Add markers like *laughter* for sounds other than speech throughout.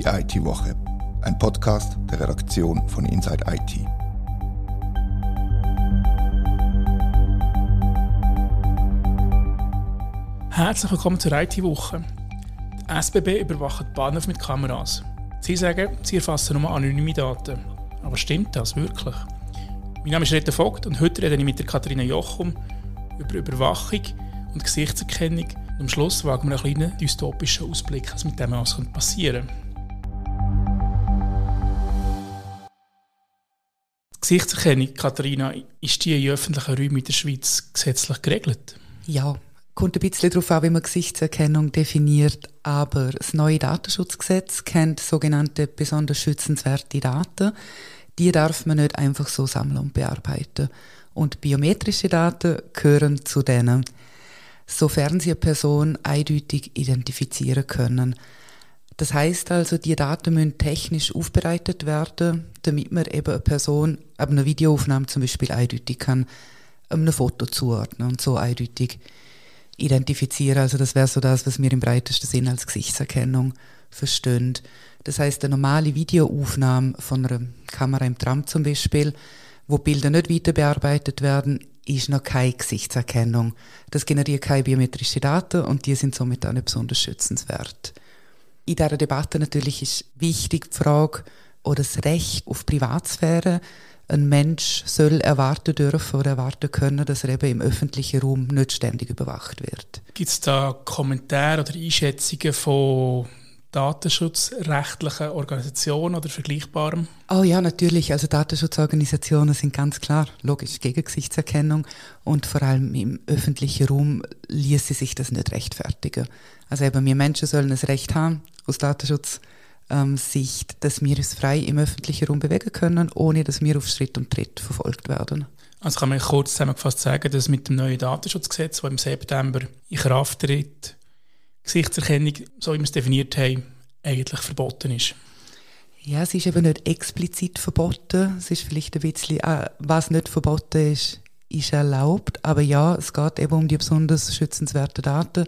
Die IT-Woche, ein Podcast der Redaktion von Inside IT. Herzlich willkommen zur IT-Woche. Die SBB überwacht Bahnhof mit Kameras. Sie sagen, sie erfassen nur anonyme Daten. Aber stimmt das wirklich? Mein Name ist Rita Vogt und heute rede ich mit der Katharina Jochum über Überwachung und Gesichtserkennung. Und am Schluss wagen wir einen kleinen dystopischen Ausblick, was mit dem alles passieren könnte. Gesichtserkennung, Katharina, ist die in öffentlichen Räumen in der Schweiz gesetzlich geregelt? Ja, kommt ein bisschen darauf an, wie man Gesichtserkennung definiert, aber das neue Datenschutzgesetz kennt sogenannte besonders schützenswerte Daten. Die darf man nicht einfach so sammeln und bearbeiten. Und biometrische Daten gehören zu denen, sofern sie eine Person eindeutig identifizieren können. Das heißt also, die Daten müssen technisch aufbereitet werden, damit man eben eine Person ab einer Videoaufnahme zum Beispiel eindeutig kann einem Foto zuordnen und so eindeutig identifizieren. Also das wäre so das, was wir im breitesten Sinn als Gesichtserkennung verstehen. Das heißt, eine normale Videoaufnahme von einer Kamera im Tram zum Beispiel, wo Bilder nicht weiter bearbeitet werden, ist noch keine Gesichtserkennung. Das generiert keine biometrischen Daten und die sind somit auch nicht besonders schützenswert. In dieser Debatte natürlich ist wichtig die Frage oder das Recht auf Privatsphäre. Ein Mensch soll erwarten dürfen oder erwarten können, dass er eben im öffentlichen Raum nicht ständig überwacht wird. Gibt es da Kommentare oder Einschätzungen von datenschutzrechtlichen Organisationen oder Vergleichbarem? Oh ja, natürlich. Also Datenschutzorganisationen sind ganz klar, logisch, gegen Gesichtserkennung und vor allem im öffentlichen Raum ließe sich das nicht rechtfertigen. Also eben, wir Menschen sollen das Recht haben, aus Datenschutzsicht, ähm, dass wir uns frei im öffentlichen Raum bewegen können, ohne dass wir auf Schritt und Tritt verfolgt werden. Also kann man kurz zusammengefasst sagen, dass mit dem neuen Datenschutzgesetz, das im September in Kraft tritt, Gesichtserkennung, so wie wir es definiert haben, eigentlich verboten ist. Ja, es ist eben nicht explizit verboten. Es ist vielleicht ein bisschen, äh, was nicht verboten ist, ist erlaubt. Aber ja, es geht eben um die besonders schützenswerten Daten.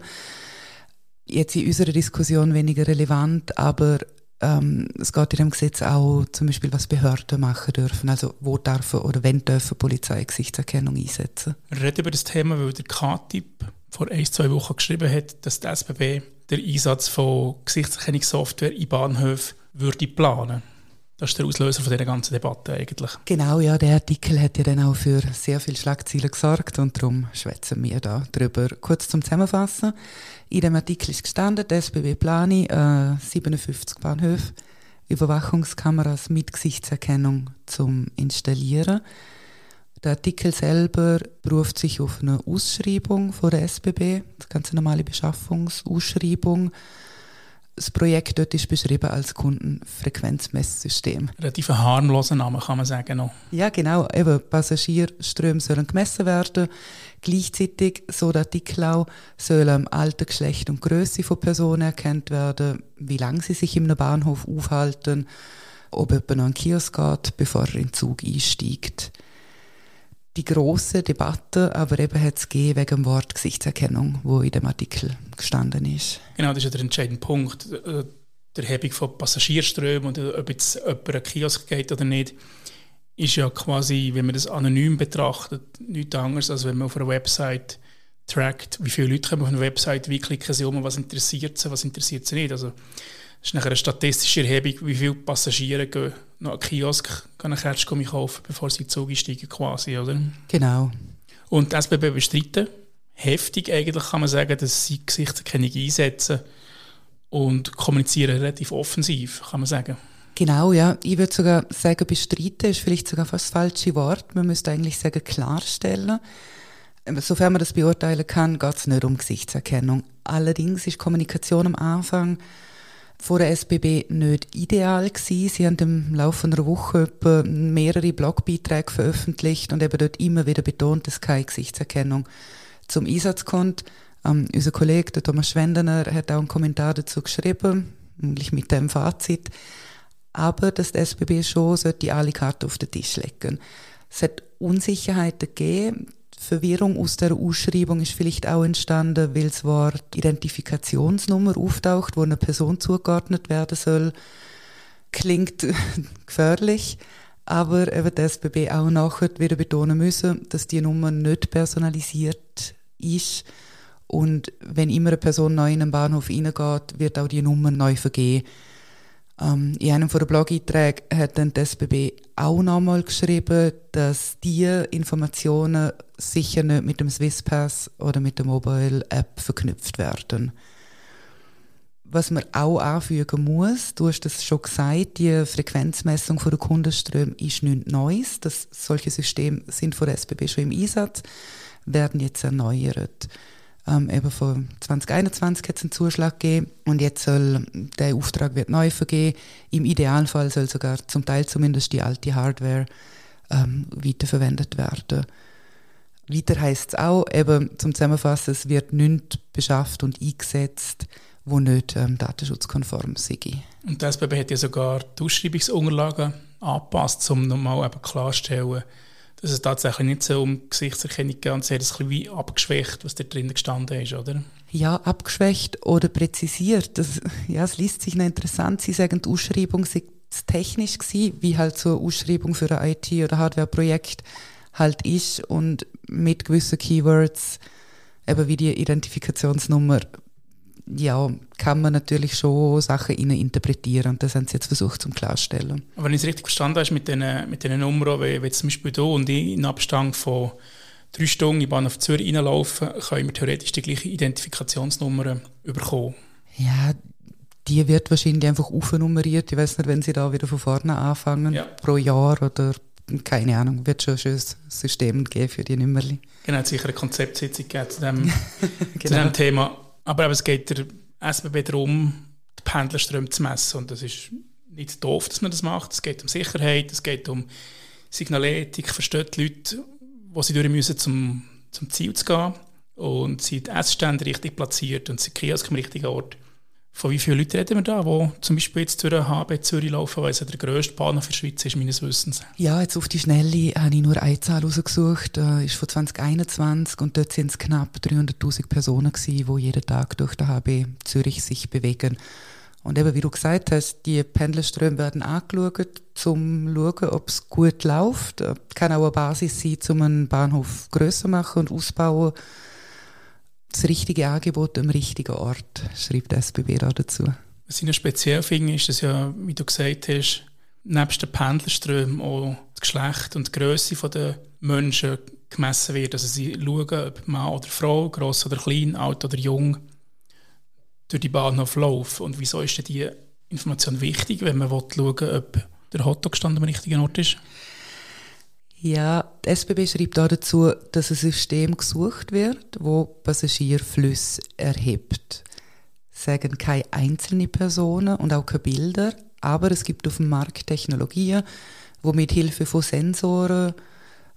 Jetzt in unserer Diskussion weniger relevant, aber ähm, es geht in dem Gesetz auch zum Beispiel, was Behörden machen dürfen. Also wo dürfen oder wenn dürfen Polizei Gesichtserkennung einsetzen. Wir reden über das Thema, weil der K-Tipp vor ein, zwei Wochen geschrieben hat, dass die SBB den Einsatz von Gesichtserkennungssoftware in Bahnhöfen würde planen. Das ist der Auslöser von dieser ganzen Debatte eigentlich. Genau, ja, der Artikel hat ja dann auch für sehr viele Schlagzeilen gesorgt und darum schwätzen wir da drüber. Kurz zum Zusammenfassen. In dem Artikel ist gestanden, der SBB plane äh, 57 Bahnhöfe Überwachungskameras mit Gesichtserkennung zum Installieren. Der Artikel selber beruft sich auf eine Ausschreibung von der SBB, das ganze normale Beschaffungsausschreibung. Das Projekt dort ist beschrieben als Kundenfrequenzmesssystem. Relativ ein harmloser Name, kann man sagen. Noch. Ja, genau. Eben, Passagierströme sollen gemessen werden. Gleichzeitig, so der Artikel auch, sollen Alter, Geschlecht und Größe von Personen erkannt werden, wie lange sie sich im Bahnhof aufhalten, ob jemand noch einen Kiosk geht, bevor er in den Zug einsteigt die große Debatte, aber eben hat es wegen dem Wort Gesichtserkennung, wo in dem Artikel gestanden ist. Genau, das ist ja der entscheidende Punkt. Äh, der Hebung von Passagierströmen und ob jetzt jemand einen Kiosk geht oder nicht, ist ja quasi, wenn man das anonym betrachtet, nichts anderes, als wenn man auf einer Website trackt, wie viele Leute kommen auf eine Website, wie klicken sie um, was interessiert sie, was interessiert sie nicht. Also das ist nachher eine statistische Erhebung, wie viele Passagiere gehen noch einen Kiosk einen Kerzgummi kaufen, bevor sie in den Zug einsteigen quasi, oder? Genau. Und die SBB bestreiten heftig eigentlich, kann man sagen, dass sie Gesichtserkennung einsetzen und kommunizieren relativ offensiv, kann man sagen. Genau, ja. Ich würde sogar sagen, bestreiten ist vielleicht sogar fast das falsche Wort. Man müsste eigentlich sagen, klarstellen. Sofern man das beurteilen kann, geht es nicht um Gesichtserkennung. Allerdings ist Kommunikation am Anfang von der SBB nicht ideal gewesen. Sie haben im Laufe einer Woche mehrere Blogbeiträge veröffentlicht und eben dort immer wieder betont, dass keine Gesichtserkennung zum Einsatz kommt. Ähm, unser Kollege, der Thomas Schwendener, hat auch einen Kommentar dazu geschrieben, nämlich mit dem Fazit. Aber dass die SBB schon sollte alle Karten auf den Tisch legen. Es hat Unsicherheiten gegeben. Verwirrung aus der Ausschreibung ist vielleicht auch entstanden, weil das Wort Identifikationsnummer auftaucht, wo eine Person zugeordnet werden soll. Klingt *laughs* gefährlich, aber eben der SBB auch nachher wieder betonen müssen, dass die Nummer nicht personalisiert ist. Und wenn immer eine Person neu in einen Bahnhof reingeht, wird auch die Nummer neu vergeben. Ähm, in einem der Blog-Einträge hat dann das SBB auch nochmal geschrieben, dass diese Informationen sicher nicht mit dem Swisspass oder mit der Mobile App verknüpft werden. Was man auch anfügen muss, du hast das schon gesagt, die Frequenzmessung von der Kundenströme ist nichts Neues. Das, solche Systeme sind von der SBB schon im Einsatz, werden jetzt erneuert. Ähm, eben von 2021 hat es einen Zuschlag gegeben und jetzt soll der Auftrag wird neu vergeben. Im Idealfall soll sogar zum Teil zumindest die alte Hardware ähm, weiterverwendet werden. Weiter heißt es auch, eben zum Zusammenfassen, es wird nichts beschafft und eingesetzt, wo nicht ähm, datenschutzkonform sei. Und das SBB hat ja sogar die Ausschreibungsunterlagen angepasst, um nochmal klarzustellen, dass es tatsächlich nicht so um Gesichtserkennung geht hat es ein bisschen abgeschwächt, was da drin gestanden ist, oder? Ja, abgeschwächt oder präzisiert. Das, ja, es liest sich noch interessant. Sie sagen, die Ausschreibung sei technisch gewesen, wie halt so eine Ausschreibung für ein IT- oder Hardware-Projekt halt ist und mit gewissen Keywords, eben wie die Identifikationsnummer, ja, kann man natürlich schon Sachen innen interpretieren und das haben sie jetzt versucht zum klarstellen. Aber wenn ich es richtig verstanden habe, mit diesen mit den Nummern, wie, wie zum Beispiel hier und ich in Abstand von drei Stunden in Bahnhof Zürich reinlaufen, können wir theoretisch die gleiche Identifikationsnummer bekommen. Ja, die wird wahrscheinlich einfach aufnummeriert. Ich weiß nicht, wenn sie da wieder von vorne anfangen, ja. pro Jahr oder keine Ahnung, wird schon ein schönes System geben für die Nummerli. Genau, sicher eine Konzeptsitzung *laughs* zu dem, genau. zu dem Thema. Aber, es geht der SBB darum, die Pendlerströme zu messen. Und das ist nicht doof, dass man das macht. Es geht um Sicherheit, es geht um Signalethik, verstehen die Leute, wo sie durch müssen, zum, zum Ziel zu gehen. Und sind die Essstände richtig platziert und sind Kiosk am richtigen Ort. Von wie vielen Leuten reden wir da, die zum Beispiel jetzt durch HB Zürich laufen, weil es der grösste Bahnhof der Schweiz ist, meines Wissens? Ja, jetzt auf die Schnelle habe ich nur eine Zahl rausgesucht, äh, ist von 2021 und dort sind es knapp 300'000 Personen gewesen, die jeden Tag durch den HB Zürich sich bewegen. Und eben, wie du gesagt hast, die Pendlerströme werden angeschaut, um zu schauen, ob es gut läuft. Das kann auch eine Basis sein, um einen Bahnhof grösser machen und ausbauen das richtige Angebot am richtigen Ort, schreibt der SBB da dazu. Was ich noch speziell finde, ist, dass ja, wie du gesagt hast, nebst den Pendlerströmen auch das Geschlecht und die Größe der Menschen gemessen wird. Also sie schauen, ob Mann oder Frau, gross oder klein, alt oder jung, durch die Bahnhof laufen. Und wieso ist denn diese Information wichtig, wenn man schauen will, ob der Hotdog-Stand am richtigen Ort ist? Ja, die SBB schreibt auch dazu, dass ein System gesucht wird, wo Passagierflüsse erhebt. Sagen keine einzelnen Personen und auch keine Bilder, aber es gibt auf dem Markt Technologien, wo mit Hilfe von Sensoren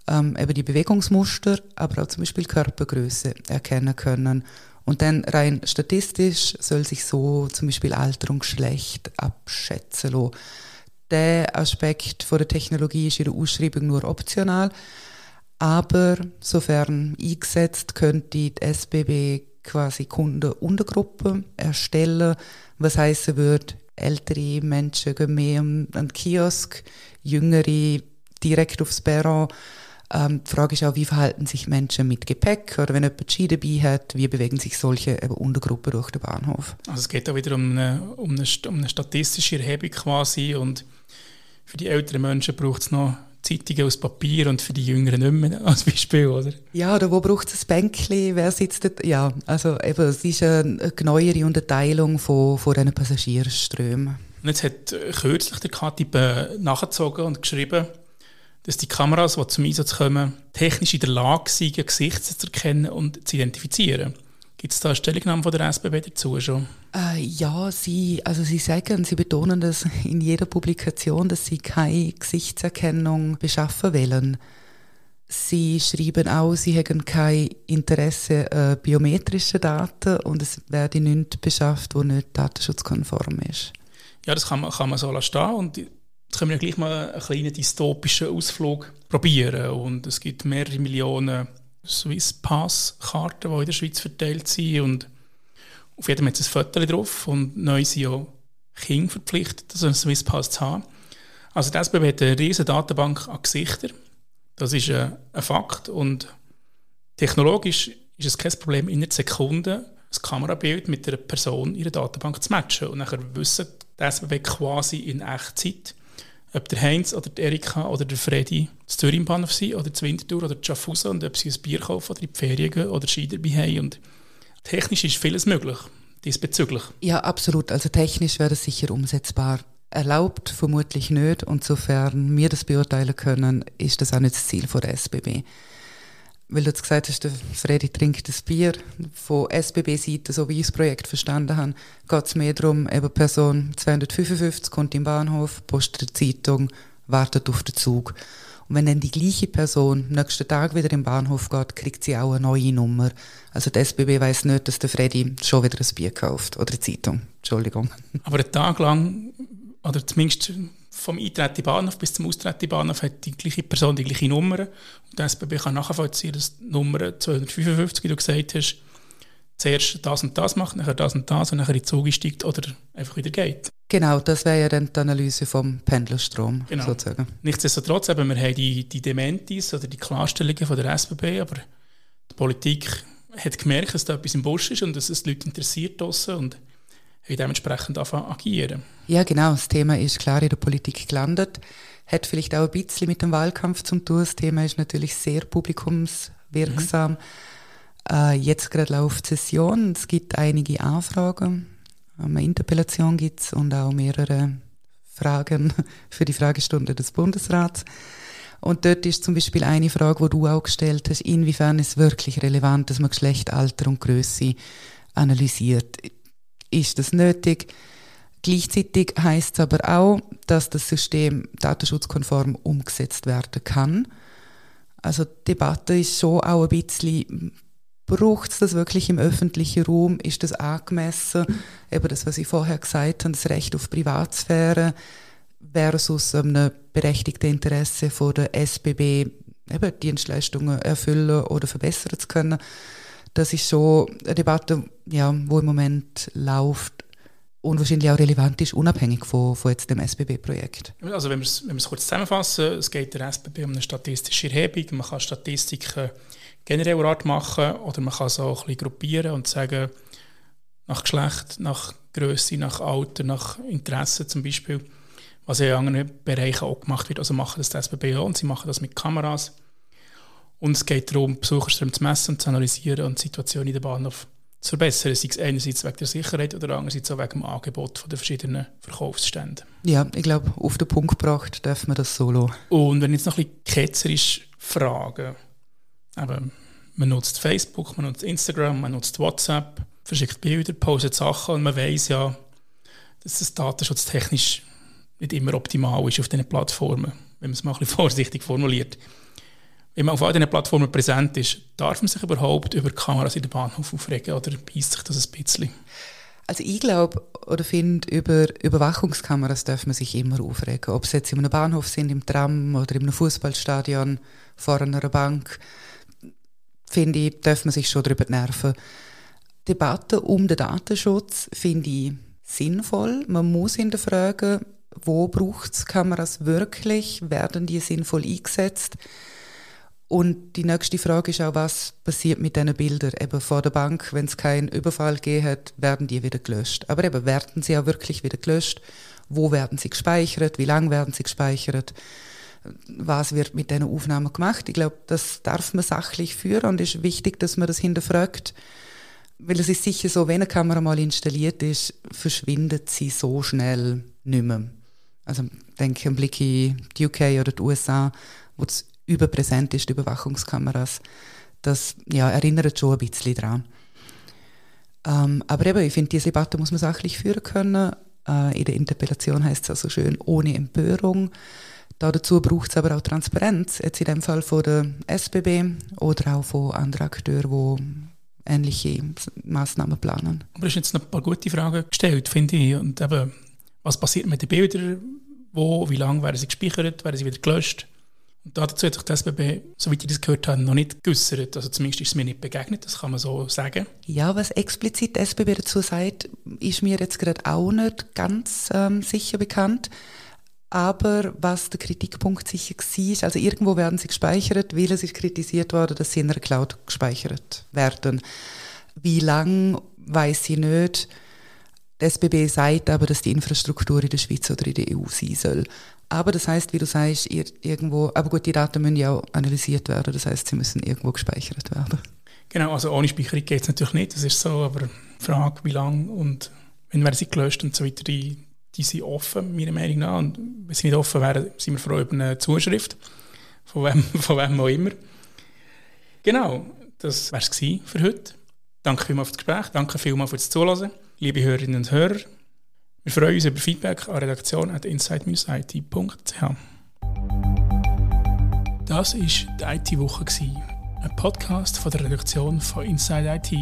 ähm, eben die Bewegungsmuster, aber auch zum Beispiel Körpergröße erkennen können. Und dann rein statistisch soll sich so zum Beispiel Alter und Geschlecht abschätzen lassen der Aspekt von der Technologie ist in der Ausschreibung nur optional. Aber sofern eingesetzt, könnte die SBB quasi Kundenuntergruppen erstellen, was heißen würde, ältere Menschen gehen mehr an den Kiosk, jüngere direkt aufs Perron. Ähm, die Frage ist auch, wie verhalten sich Menschen mit Gepäck oder wenn jemand Ski dabei hat, wie bewegen sich solche eben Untergruppen durch den Bahnhof? Also es geht auch wieder um eine, um eine, um eine statistische Erhebung quasi und für die älteren Menschen braucht es noch Zeitungen aus Papier und für die Jüngeren nicht mehr als Beispiel, oder? Ja, oder wo braucht es ein Bänkchen? Wer sitzt dort? Ja, also eben, es ist eine neuere Unterteilung von, von diesen Passagierströmen. Und jetzt hat kürzlich der Katib äh, nachgezogen und geschrieben, dass die Kameras, die zum Einsatz kommen, technisch in der Lage sind, Gesichter zu erkennen und zu identifizieren. Gibt es da eine Stellungnahme von der SBB dazu schon? Äh, ja, sie, also sie sagen, sie betonen das in jeder Publikation, dass sie keine Gesichtserkennung beschaffen wollen. Sie schreiben auch, sie hätten kein Interesse an äh, biometrischen Daten und es werde nichts beschafft, wo nicht datenschutzkonform ist. Ja, das kann man, kann man so lassen und jetzt können wir gleich mal einen kleinen dystopischen Ausflug probieren und es gibt mehrere Millionen Swiss Pass-Karten, die in der Schweiz verteilt sind. Und auf jedem hat es ein Foto drauf und neu sind ja Kinder verpflichtet, so einen Swiss Pass zu haben. Also die SBB hat eine riesige Datenbank an Gesichtern. Das ist ein, ein Fakt und technologisch ist es kein Problem, in einer Sekunde ein Kamerabild mit einer Person in der Datenbank zu matchen. Und dann wissen die SBB quasi in Echtzeit, ob der Heinz oder die Erika oder der Freddy zu Zürich im Bahnhof sind oder zu Winterthur oder zu Schaffhausen und ob sie ein Bier kaufen oder in die Ferien gehen oder Ski dabei haben. Und technisch ist vieles möglich diesbezüglich. Ja, absolut. Also technisch wäre das sicher umsetzbar. Erlaubt vermutlich nicht und sofern wir das beurteilen können, ist das auch nicht das Ziel der SBB weil du jetzt gesagt hast, der Freddy trinkt das Bier. Von SBB-Seite, so wie ich das Projekt verstanden habe, geht es mehr darum, eben Person 255 kommt im Bahnhof, postet eine Zeitung, wartet auf den Zug. Und wenn dann die gleiche Person am nächsten Tag wieder im Bahnhof geht, kriegt sie auch eine neue Nummer. Also der SBB weiß nicht, dass der Freddy schon wieder ein Bier kauft oder eine Zeitung. Entschuldigung. Aber einen Tag lang, oder zumindest vom Eintreten Bahnhof bis zum Austreten Bahnhof hat die gleiche Person die gleiche Nummer. Und der SBB kann nachvollziehen, dass die Nummer 255, wie du gesagt hast, zuerst das und das macht, nachher das und das und nachher in den Zug steigt oder einfach wieder geht. Genau, das wäre ja dann die Analyse vom Pendlerstrom genau. sozusagen. Nichtsdestotrotz, eben, wir haben die, die Dementis oder die Klarstellungen von der SBB, aber die Politik hat gemerkt, dass da etwas im Busch ist und dass es die Leute interessiert und haben dementsprechend anfangen agieren. Ja, genau. Das Thema ist klar in der Politik gelandet. Hat vielleicht auch ein bisschen mit dem Wahlkampf zu tun. Das Thema ist natürlich sehr publikumswirksam. Mhm. Äh, jetzt gerade läuft Session. Es gibt einige Anfragen. Eine Interpellation gibt es und auch mehrere Fragen *laughs* für die Fragestunde des Bundesrats. Und dort ist zum Beispiel eine Frage, die du auch gestellt hast, inwiefern ist es wirklich relevant, dass man Geschlecht, Alter und Größe analysiert ist das nötig. Gleichzeitig heißt es aber auch, dass das System datenschutzkonform umgesetzt werden kann. Also die Debatte ist schon auch ein bisschen, braucht es das wirklich im öffentlichen Raum? Ist das angemessen? Eben das, was ich vorher gesagt habe, das Recht auf Privatsphäre versus einem berechtigten Interesse von der SBB, eben Dienstleistungen erfüllen oder verbessern zu können das ist schon eine Debatte, ja, wo im Moment läuft und wahrscheinlich auch relevant ist, unabhängig von, von jetzt dem SBB-Projekt. Also wenn wir es, kurz zusammenfassen, es geht der SBB um eine statistische Erhebung, man kann Statistiken generell Art machen oder man kann es auch ein bisschen gruppieren und sagen, nach Geschlecht, nach Größe, nach Alter, nach Interesse zum Beispiel, was in anderen Bereichen auch gemacht wird. Also machen das die SBB auch und sie machen das mit Kameras. Und es geht darum, Besucherströme zu messen und zu analysieren und die Situation in der Bahnhof zu verbessern. Sei es einerseits wegen der Sicherheit oder andererseits auch wegen dem Angebot der verschiedenen Verkaufsstände. Ja, ich glaube, auf den Punkt gebracht darf man das solo. Und wenn ich jetzt noch ein bisschen ketzerisch frage, eben, man nutzt Facebook, man nutzt Instagram, man nutzt WhatsApp, verschickt Bilder, postet Sachen und man weiß ja, dass das datenschutztechnisch nicht immer optimal ist auf diesen Plattformen, wenn man es mal ein bisschen *laughs* vorsichtig formuliert wenn man auf all diesen Plattformen präsent ist, darf man sich überhaupt über Kameras in der Bahnhof aufregen oder beißt sich das ein bisschen? Also ich glaube oder finde, über Überwachungskameras darf man sich immer aufregen. Ob sie jetzt in einem Bahnhof sind, im Tram oder in einem Fußballstadion, vor einer Bank, finde ich, darf man sich schon darüber nerven. Debatte um den Datenschutz finde ich sinnvoll. Man muss hinterfragen, wo braucht es Kameras wirklich? Werden die sinnvoll eingesetzt? Und die nächste Frage ist auch, was passiert mit diesen Bildern? Eben vor der Bank, wenn es keinen Überfall gegeben hat, werden die wieder gelöscht. Aber eben, werden sie auch wirklich wieder gelöscht? Wo werden sie gespeichert? Wie lange werden sie gespeichert? Was wird mit diesen Aufnahmen gemacht? Ich glaube, das darf man sachlich führen und es ist wichtig, dass man das hinterfragt. Weil es ist sicher so, wenn eine Kamera mal installiert ist, verschwindet sie so schnell nicht mehr. Also denke einen Blick in die UK oder die USA, wo es überpräsent ist, die Überwachungskameras. Das ja, erinnert schon ein bisschen daran. Ähm, aber eben, ich finde, diese Debatte muss man sachlich führen können. Äh, in der Interpellation heißt es also schön, ohne Empörung. Da dazu braucht es aber auch Transparenz, jetzt in dem Fall von der SBB oder auch von anderen Akteuren, die ähnliche Massnahmen planen. Du hast jetzt ein paar gute Fragen gestellt, finde ich. Und eben, was passiert mit den Bildern? Wo, wie lange werden sie gespeichert? Werden sie wieder gelöscht? Dazu hat sich das SBB, soweit ich das gehört habe, noch nicht geäußert. Also zumindest ist es mir nicht begegnet, das kann man so sagen. Ja, was explizit der SBB dazu sagt, ist mir jetzt gerade auch nicht ganz ähm, sicher bekannt. Aber was der Kritikpunkt sicher war, also irgendwo werden sie gespeichert, weil es ist kritisiert worden, dass sie in einer Cloud gespeichert werden. Wie lang, weiß sie nicht. Der SBB sagt aber, dass die Infrastruktur in der Schweiz oder in der EU sein soll. Aber das heißt, wie du sagst, irgendwo, aber gut, die Daten müssen ja auch analysiert werden, das heißt, sie müssen irgendwo gespeichert werden. Genau, also ohne Speicherung geht es natürlich nicht, das ist so, aber die Frage, wie lange und wenn werden sie gelöscht und so weiter, die die sind offen, meiner Meinung nach. Und wenn sie nicht offen wären, sind wir froh über eine Zuschrift, von wem, *laughs* von wem auch immer. Genau, das wäre es für heute. Danke vielmals für das Gespräch, danke vielmals für das Zuhören. Liebe Hörerinnen und Hörer, wir freuen uns über Feedback an redaktion.inside-it.ch. Das war die IT-Woche, ein Podcast von der Redaktion von Inside IT.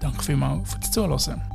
Danke vielmals für das Zuhören.